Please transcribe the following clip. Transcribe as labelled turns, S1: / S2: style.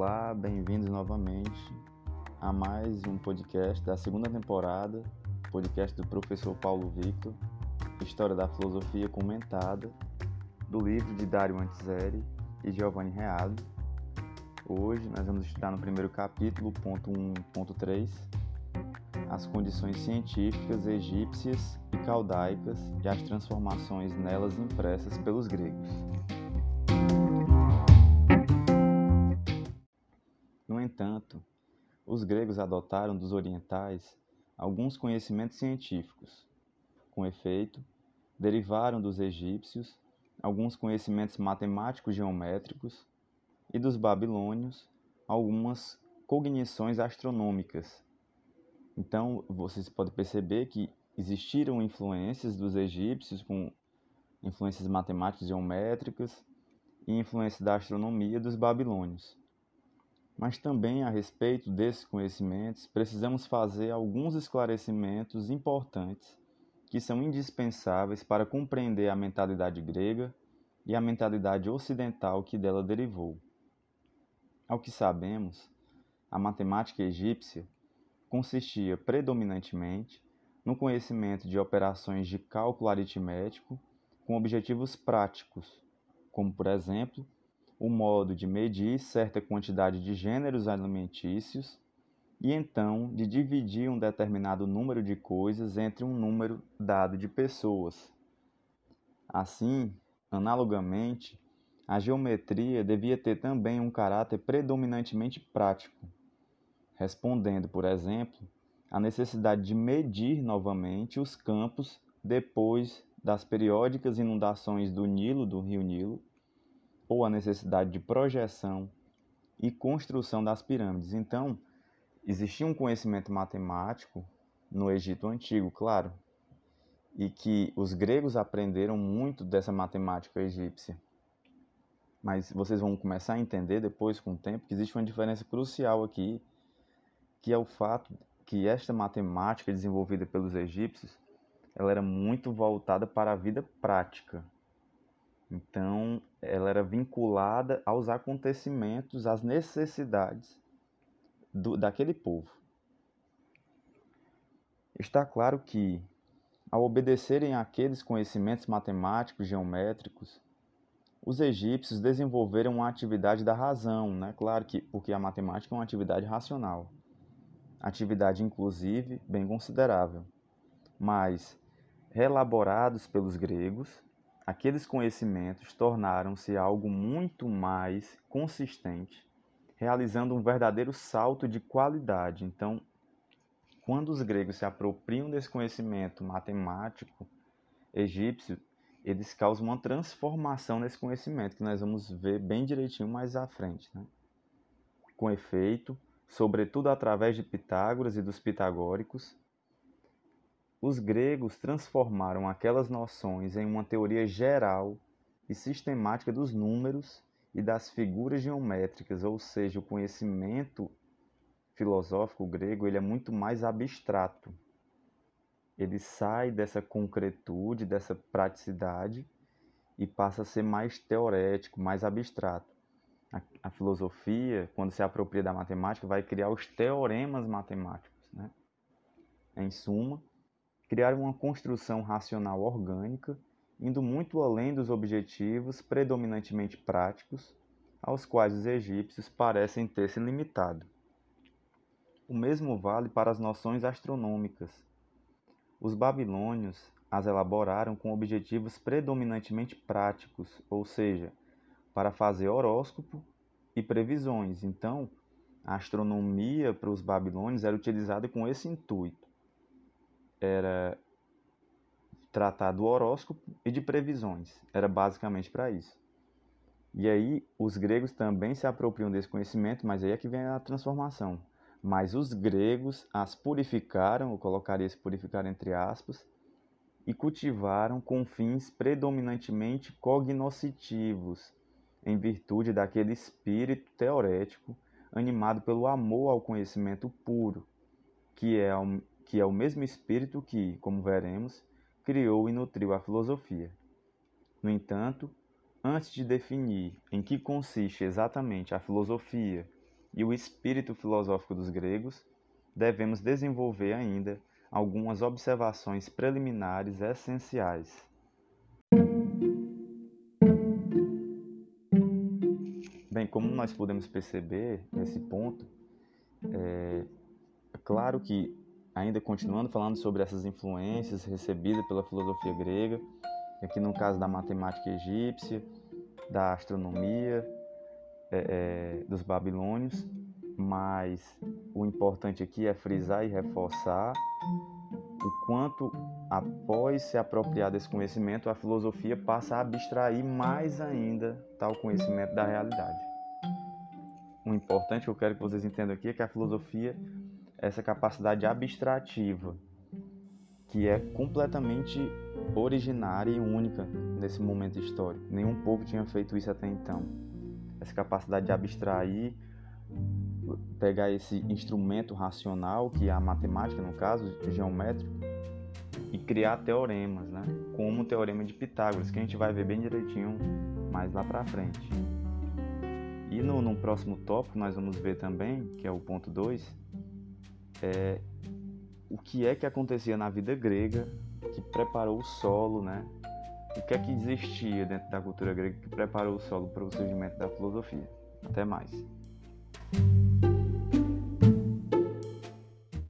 S1: Olá, bem-vindos novamente a mais um podcast da segunda temporada, podcast do professor Paulo Victor, História da Filosofia Comentada, do livro de Dario Antiseri e Giovanni Reale. Hoje nós vamos estudar no primeiro capítulo, ponto 1.3, as condições científicas egípcias e caldaicas e as transformações nelas impressas pelos gregos. No entanto, os gregos adotaram dos orientais alguns conhecimentos científicos. Com efeito, derivaram dos egípcios alguns conhecimentos matemáticos geométricos e dos babilônios algumas cognições astronômicas. Então, vocês podem perceber que existiram influências dos egípcios com influências matemáticas geométricas e influência da astronomia dos babilônios. Mas também a respeito desses conhecimentos, precisamos fazer alguns esclarecimentos importantes que são indispensáveis para compreender a mentalidade grega e a mentalidade ocidental que dela derivou. Ao que sabemos, a matemática egípcia consistia predominantemente no conhecimento de operações de cálculo aritmético com objetivos práticos, como, por exemplo, o modo de medir certa quantidade de gêneros alimentícios e então de dividir um determinado número de coisas entre um número dado de pessoas. Assim, analogamente, a geometria devia ter também um caráter predominantemente prático, respondendo, por exemplo, a necessidade de medir novamente os campos depois das periódicas inundações do Nilo, do rio Nilo, ou a necessidade de projeção e construção das pirâmides. Então, existia um conhecimento matemático no Egito Antigo, claro, e que os gregos aprenderam muito dessa matemática egípcia. Mas vocês vão começar a entender depois, com o tempo, que existe uma diferença crucial aqui, que é o fato que esta matemática desenvolvida pelos egípcios, ela era muito voltada para a vida prática. Então, ela era vinculada aos acontecimentos, às necessidades do, daquele povo. Está claro que, ao obedecerem àqueles conhecimentos matemáticos, geométricos, os egípcios desenvolveram uma atividade da razão, né? Claro que porque a matemática é uma atividade racional atividade inclusive bem considerável. Mas, relaborados pelos gregos, aqueles conhecimentos tornaram-se algo muito mais consistente, realizando um verdadeiro salto de qualidade. Então, quando os gregos se apropriam desse conhecimento matemático egípcio, eles causam uma transformação nesse conhecimento, que nós vamos ver bem direitinho mais à frente. Né? Com efeito, sobretudo através de Pitágoras e dos pitagóricos, os gregos transformaram aquelas noções em uma teoria geral e sistemática dos números e das figuras geométricas, ou seja, o conhecimento filosófico grego ele é muito mais abstrato. Ele sai dessa concretude, dessa praticidade e passa a ser mais teorético, mais abstrato a, a, filosofia, quando se apropria da matemática, vai criar os teoremas matemáticos. Né? Em suma, criar uma construção racional orgânica, indo muito além dos objetivos predominantemente práticos aos quais os egípcios parecem ter se limitado. O mesmo vale para as noções astronômicas. Os babilônios as elaboraram com objetivos predominantemente práticos, ou seja, para fazer horóscopo e previsões. Então, a astronomia para os babilônios era utilizada com esse intuito. Era tratar do horóscopo e de previsões. Era basicamente para isso. E aí, os gregos também se apropriam desse conhecimento, mas aí é que vem a transformação. Mas os gregos as purificaram, eu colocaria esse purificar entre aspas, e cultivaram com fins predominantemente cognoscitivos, em virtude daquele espírito teorético animado pelo amor ao conhecimento puro, que é, que é o mesmo espírito que, como veremos, criou e nutriu a filosofia. No entanto, antes de definir em que consiste exatamente a filosofia e o espírito filosófico dos gregos, devemos desenvolver ainda algumas observações preliminares essenciais. Bem, como nós podemos perceber nesse ponto, é, é claro que, ainda continuando falando sobre essas influências recebidas pela filosofia grega, aqui no caso da matemática egípcia, da astronomia, é, é, dos babilônios, mas o importante aqui é frisar e reforçar o quanto, após se apropriar desse conhecimento, a filosofia passa a abstrair mais ainda tal conhecimento da realidade. O importante que eu quero que vocês entendam aqui é que a filosofia essa capacidade abstrativa, que é completamente originária e única nesse momento histórico. Nenhum povo tinha feito isso até então. Essa capacidade de abstrair pegar esse instrumento racional, que é a matemática, no caso, geométrico, e criar teoremas, né? como o teorema de Pitágoras, que a gente vai ver bem direitinho mais lá para frente. E no, no, próximo tópico nós vamos ver também, que é o ponto 2, é, o que é que acontecia na vida grega que preparou o solo, né? O que é que existia dentro da cultura grega que preparou o solo para o surgimento da filosofia. Até mais.